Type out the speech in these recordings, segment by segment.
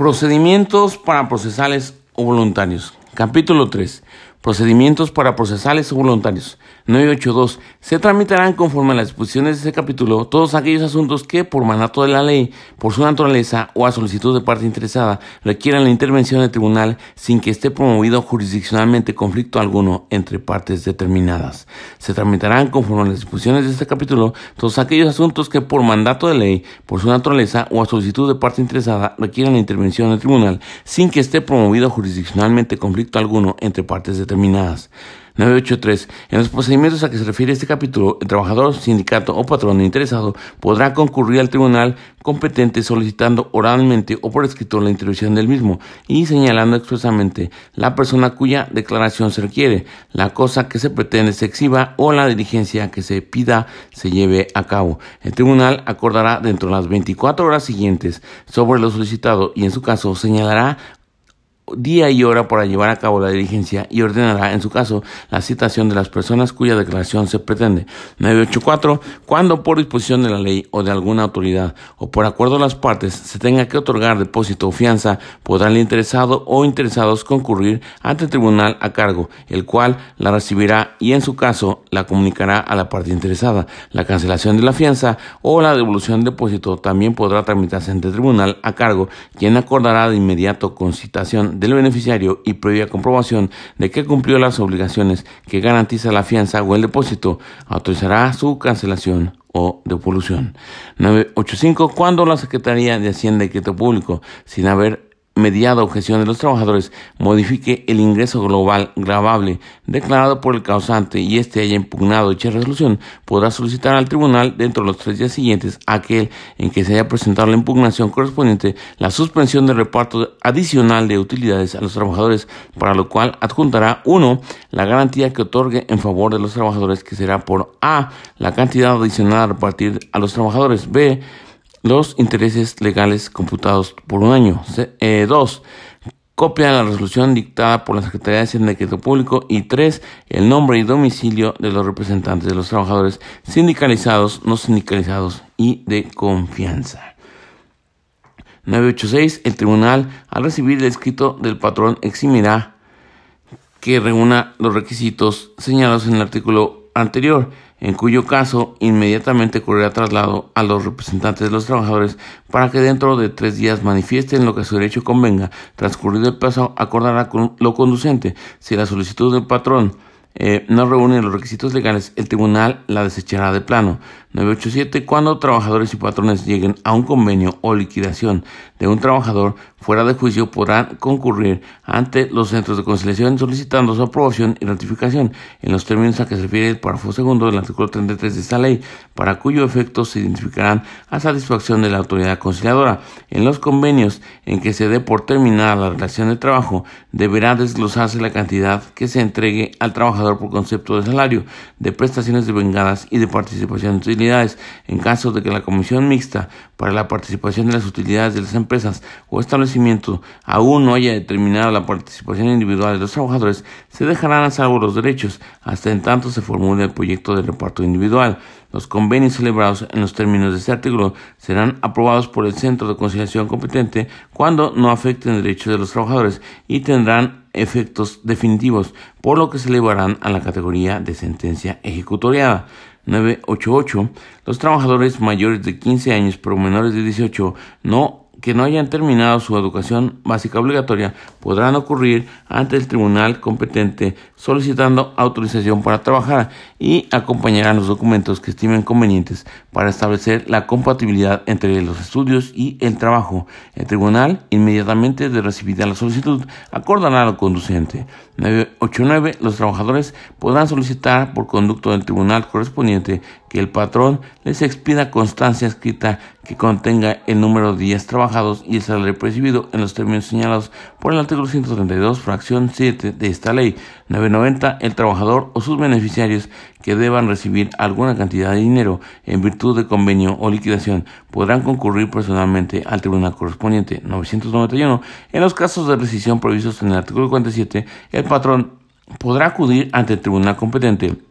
Procedimientos para procesales o voluntarios. Capítulo 3. Procedimientos para procesales o voluntarios. 982. Se tramitarán conforme a las disposiciones de este capítulo todos aquellos asuntos que, por mandato de la ley, por su naturaleza o a solicitud de parte interesada, requieran la intervención del tribunal sin que esté promovido jurisdiccionalmente conflicto alguno entre partes determinadas. Se tramitarán conforme a las disposiciones de este capítulo todos aquellos asuntos que, por mandato de ley, por su naturaleza o a solicitud de parte interesada, requieran la intervención del tribunal sin que esté promovido jurisdiccionalmente conflicto alguno entre partes determinadas determinadas. 983. En los procedimientos a que se refiere este capítulo, el trabajador, sindicato o patrón interesado podrá concurrir al tribunal competente solicitando oralmente o por escrito la intervención del mismo y señalando expresamente la persona cuya declaración se requiere, la cosa que se pretende se exhiba o la diligencia que se pida se lleve a cabo. El tribunal acordará dentro de las 24 horas siguientes sobre lo solicitado y en su caso señalará día y hora para llevar a cabo la diligencia y ordenará, en su caso, la citación de las personas cuya declaración se pretende. 984. Cuando por disposición de la ley o de alguna autoridad o por acuerdo de las partes se tenga que otorgar depósito o fianza, podrá el interesado o interesados concurrir ante el tribunal a cargo, el cual la recibirá y en su caso la comunicará a la parte interesada. La cancelación de la fianza o la devolución del depósito también podrá tramitarse ante el tribunal a cargo, quien acordará de inmediato con citación del beneficiario y previa comprobación de que cumplió las obligaciones que garantiza la fianza o el depósito, autorizará su cancelación o devolución. 985. Cuando la Secretaría de Hacienda y Crédito Público, sin haber mediada objeción de los trabajadores modifique el ingreso global grabable declarado por el causante y éste haya impugnado dicha resolución, podrá solicitar al tribunal dentro de los tres días siguientes aquel en que se haya presentado la impugnación correspondiente la suspensión del reparto adicional de utilidades a los trabajadores, para lo cual adjuntará uno la garantía que otorgue en favor de los trabajadores que será por A la cantidad adicional a repartir a los trabajadores, B los intereses legales computados por un año. 2. Eh, copia de la resolución dictada por la Secretaría de Hacienda Público. Y 3. El nombre y domicilio de los representantes de los trabajadores sindicalizados, no sindicalizados y de confianza. 986. El tribunal, al recibir el escrito del patrón, eximirá que reúna los requisitos señalados en el artículo anterior en cuyo caso inmediatamente ocurrirá traslado a los representantes de los trabajadores para que dentro de tres días manifiesten lo que a su derecho convenga. Transcurrido el plazo, acordará con lo conducente. Si la solicitud del patrón eh, no reúne los requisitos legales, el tribunal la desechará de plano. 987. Cuando trabajadores y patrones lleguen a un convenio o liquidación de un trabajador fuera de juicio, podrán concurrir ante los centros de conciliación solicitando su aprobación y ratificación en los términos a que se refiere el párrafo segundo del artículo 33 de esta ley, para cuyo efecto se identificarán a satisfacción de la autoridad conciliadora. En los convenios en que se dé por terminada la relación de trabajo, deberá desglosarse la cantidad que se entregue al trabajador por concepto de salario, de prestaciones de vengadas y de participación en caso de que la Comisión Mixta para la Participación de las Utilidades de las Empresas o establecimientos aún no haya determinado la participación individual de los trabajadores, se dejarán a salvo los derechos hasta en tanto se formule el proyecto de reparto individual. Los convenios celebrados en los términos de este artículo serán aprobados por el Centro de Conciliación competente cuando no afecten derechos de los trabajadores y tendrán efectos definitivos, por lo que se elevarán a la categoría de sentencia ejecutoriada. 988, los trabajadores mayores de 15 años pero menores de 18 no que no hayan terminado su educación básica obligatoria podrán ocurrir ante el tribunal competente solicitando autorización para trabajar y acompañarán los documentos que estimen convenientes para establecer la compatibilidad entre los estudios y el trabajo. El tribunal, inmediatamente de recibida la solicitud, acordará lo conducente. 989. Los trabajadores podrán solicitar por conducto del tribunal correspondiente que el patrón les expida constancia escrita que contenga el número de días trabajados y el salario percibido en los términos señalados por el artículo 132, fracción 7 de esta ley. 990. El trabajador o sus beneficiarios que deban recibir alguna cantidad de dinero en virtud de convenio o liquidación podrán concurrir personalmente al tribunal correspondiente. 991. En los casos de rescisión previstos en el artículo 47, el patrón podrá acudir ante el tribunal competente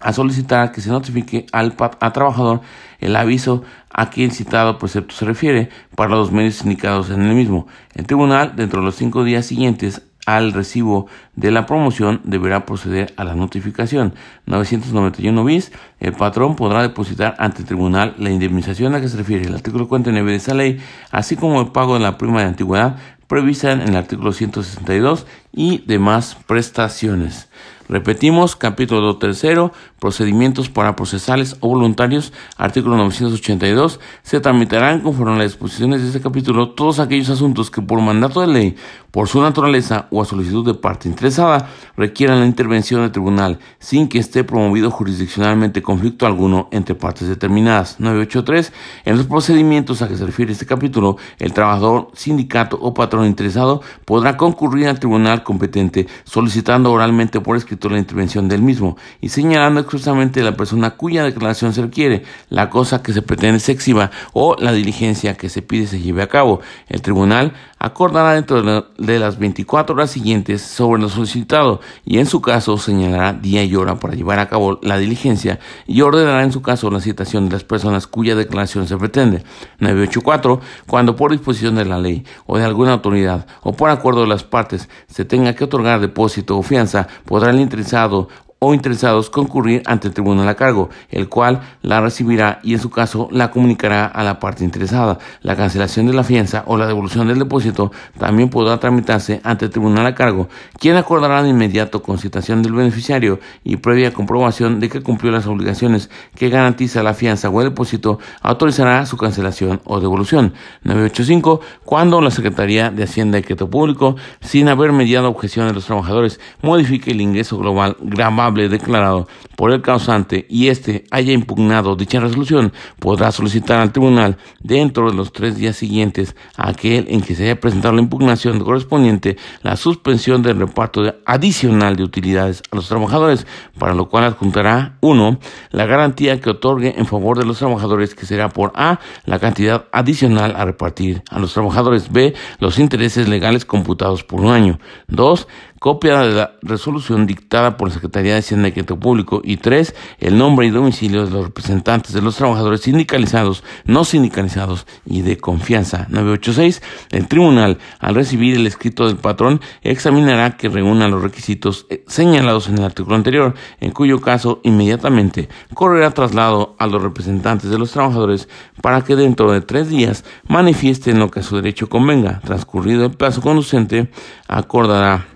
a solicitar que se notifique al trabajador el aviso a quien citado precepto se refiere para los medios indicados en el mismo. El tribunal, dentro de los cinco días siguientes al recibo de la promoción deberá proceder a la notificación. 991 bis, el patrón podrá depositar ante el tribunal la indemnización a que se refiere el artículo 49 de esa ley, así como el pago de la prima de antigüedad prevista en el artículo 162 y demás prestaciones. Repetimos, capítulo tercero, procedimientos para procesales o voluntarios, artículo 982, se tramitarán conforme a las disposiciones de este capítulo todos aquellos asuntos que por mandato de ley, por su naturaleza o a solicitud de parte interesada, requieran la intervención del tribunal sin que esté promovido jurisdiccionalmente conflicto alguno entre partes determinadas. 983. En los procedimientos a que se refiere este capítulo, el trabajador, sindicato o patrón interesado podrá concurrir al tribunal competente solicitando oralmente por escrito la intervención del mismo y señalando expresamente la persona cuya declaración se requiere, la cosa que se pretende se exhiba o la diligencia que se pide se lleve a cabo. El tribunal acordará dentro de las 24 horas siguientes sobre lo solicitado y en su caso señalará día y hora para llevar a cabo la diligencia y ordenará en su caso la citación de las personas cuya declaración se pretende. 984. Cuando por disposición de la ley o de alguna autoridad o por acuerdo de las partes se tenga que otorgar depósito o fianza, podrá el interesado o interesados concurrir ante el tribunal a cargo, el cual la recibirá y en su caso la comunicará a la parte interesada. La cancelación de la fianza o la devolución del depósito también podrá tramitarse ante el tribunal a cargo, quien acordará de inmediato con citación del beneficiario y previa comprobación de que cumplió las obligaciones que garantiza la fianza o el depósito, autorizará su cancelación o devolución. 985. Cuando la Secretaría de Hacienda y Crédito Público, sin haber mediado objeción de los trabajadores, modifique el ingreso global grabado declarado por el causante y éste haya impugnado dicha resolución, podrá solicitar al tribunal dentro de los tres días siguientes a aquel en que se haya presentado la impugnación correspondiente la suspensión del reparto adicional de utilidades a los trabajadores, para lo cual adjuntará uno la garantía que otorgue en favor de los trabajadores que será por A la cantidad adicional a repartir a los trabajadores B los intereses legales computados por un año 2 copia de la resolución dictada por la Secretaría de Hacienda y Crédito Público y tres, el nombre y domicilio de los representantes de los trabajadores sindicalizados, no sindicalizados y de confianza. 986. El tribunal, al recibir el escrito del patrón, examinará que reúna los requisitos eh, señalados en el artículo anterior, en cuyo caso inmediatamente correrá traslado a los representantes de los trabajadores para que dentro de tres días manifiesten lo que a su derecho convenga. Transcurrido el plazo conducente, acordará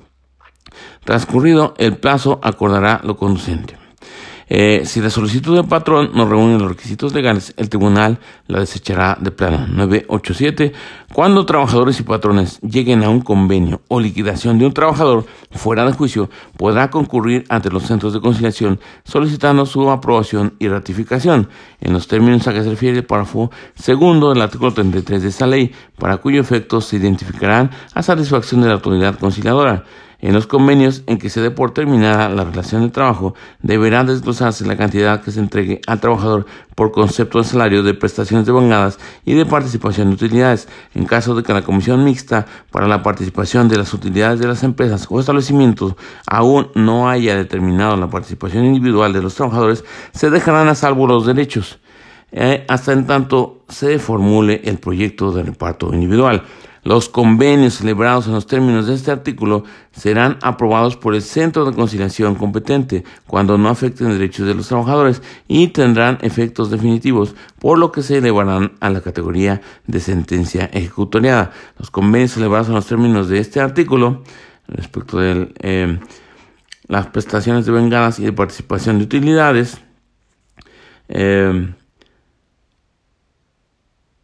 Transcurrido el plazo, acordará lo conducente. Eh, si la solicitud del patrón no reúne los requisitos legales, el tribunal la desechará de plano. 987. Cuando trabajadores y patrones lleguen a un convenio o liquidación de un trabajador fuera de juicio, podrá concurrir ante los centros de conciliación solicitando su aprobación y ratificación en los términos a que se refiere el párrafo segundo del artículo 33 de esta ley, para cuyo efecto se identificarán a satisfacción de la autoridad conciliadora. En los convenios en que se dé por terminada la relación de trabajo, deberá desglosarse la cantidad que se entregue al trabajador por concepto de salario, de prestaciones de bangadas y de participación de utilidades. En caso de que la comisión mixta para la participación de las utilidades de las empresas o establecimientos aún no haya determinado la participación individual de los trabajadores, se dejarán a salvo los derechos eh, hasta en tanto se formule el proyecto de reparto individual. Los convenios celebrados en los términos de este artículo serán aprobados por el centro de conciliación competente cuando no afecten derechos de los trabajadores y tendrán efectos definitivos, por lo que se elevarán a la categoría de sentencia ejecutoriada. Los convenios celebrados en los términos de este artículo respecto de eh, las prestaciones de vengadas y de participación de utilidades eh,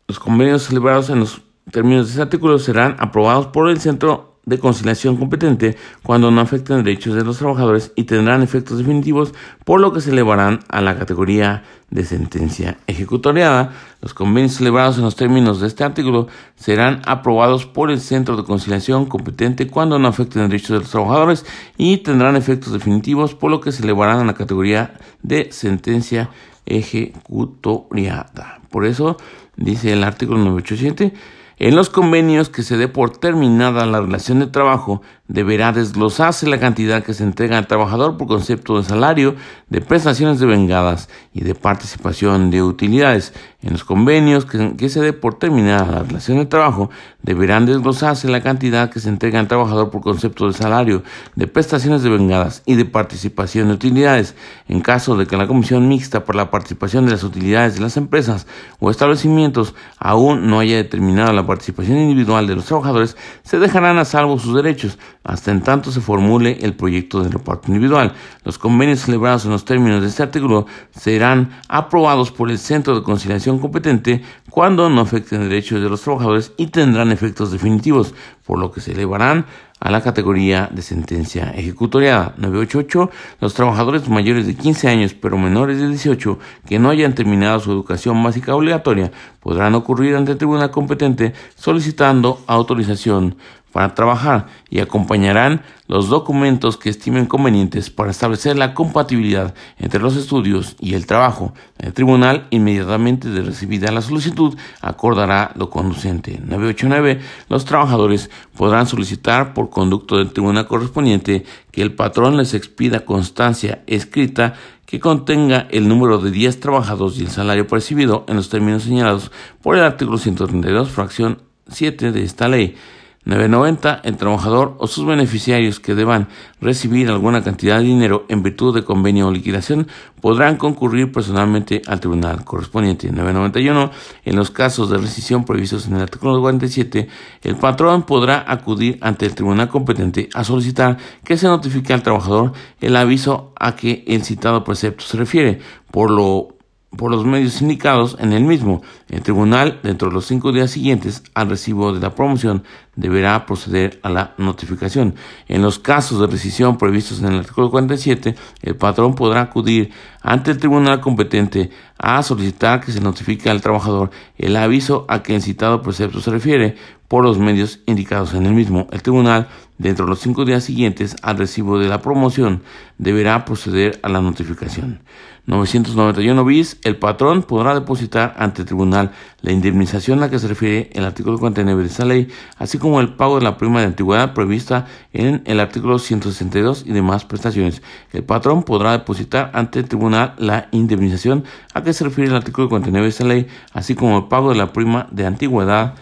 los convenios celebrados en los términos de este artículo serán aprobados por el Centro de Conciliación competente cuando no afecten derechos de los trabajadores y tendrán efectos definitivos, por lo que se elevarán a la categoría de sentencia ejecutoriada. Los convenios celebrados en los términos de este artículo serán aprobados por el Centro de Conciliación competente cuando no afecten derechos de los trabajadores y tendrán efectos definitivos, por lo que se elevarán a la categoría de sentencia ejecutoriada. Por eso dice el artículo 987 en los convenios que se dé por terminada la relación de trabajo, deberá desglosarse la cantidad que se entrega al trabajador por concepto de salario, de prestaciones de vengadas y de participación de utilidades. En los convenios que, se dé por terminada la relación de trabajo, deberán desglosarse la cantidad que se entrega al trabajador por concepto de salario, de prestaciones de vengadas y de participación de utilidades. En caso de que la Comisión Mixta por la participación de las utilidades de las empresas o establecimientos aún no haya determinado la participación individual de los trabajadores, se dejarán a salvo sus derechos hasta en tanto se formule el proyecto de reparto individual. Los convenios celebrados en los términos de este artículo serán aprobados por el centro de conciliación competente cuando no afecten derechos de los trabajadores y tendrán efectos definitivos, por lo que se elevarán a la categoría de sentencia ejecutoriada. 988. Los trabajadores mayores de 15 años pero menores de 18 que no hayan terminado su educación básica obligatoria podrán ocurrir ante el tribunal competente solicitando autorización para trabajar y acompañarán los documentos que estimen convenientes para establecer la compatibilidad entre los estudios y el trabajo. El tribunal, inmediatamente de recibida la solicitud, acordará lo conducente. 989. Los trabajadores podrán solicitar por conducto del tribunal correspondiente que el patrón les expida constancia escrita que contenga el número de días trabajados y el salario percibido en los términos señalados por el artículo 132, fracción 7 de esta ley. 990. El trabajador o sus beneficiarios que deban recibir alguna cantidad de dinero en virtud de convenio o liquidación podrán concurrir personalmente al tribunal correspondiente. 991. En los casos de rescisión previstos en el artículo 47, el patrón podrá acudir ante el tribunal competente a solicitar que se notifique al trabajador el aviso a que el citado precepto se refiere. Por lo por los medios indicados en el mismo. El tribunal, dentro de los cinco días siguientes al recibo de la promoción, deberá proceder a la notificación. En los casos de rescisión previstos en el artículo 47, el patrón podrá acudir ante el tribunal competente a solicitar que se notifique al trabajador el aviso a que el citado precepto se refiere por los medios indicados en el mismo. El tribunal, dentro de los cinco días siguientes al recibo de la promoción, deberá proceder a la notificación. 991 bis, el patrón podrá depositar ante el tribunal la indemnización a que se refiere el artículo 49 de esta ley, así como el pago de la prima de antigüedad prevista en el artículo 162 y demás prestaciones. El patrón podrá depositar ante el tribunal la indemnización a que se refiere el artículo 49 de esta ley, así como el pago de la prima de antigüedad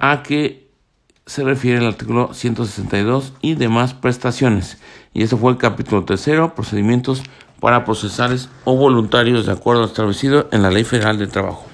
a que se refiere el artículo 162 y demás prestaciones. Y eso fue el capítulo tercero, procedimientos para procesales o voluntarios de acuerdo establecido en la Ley Federal del Trabajo.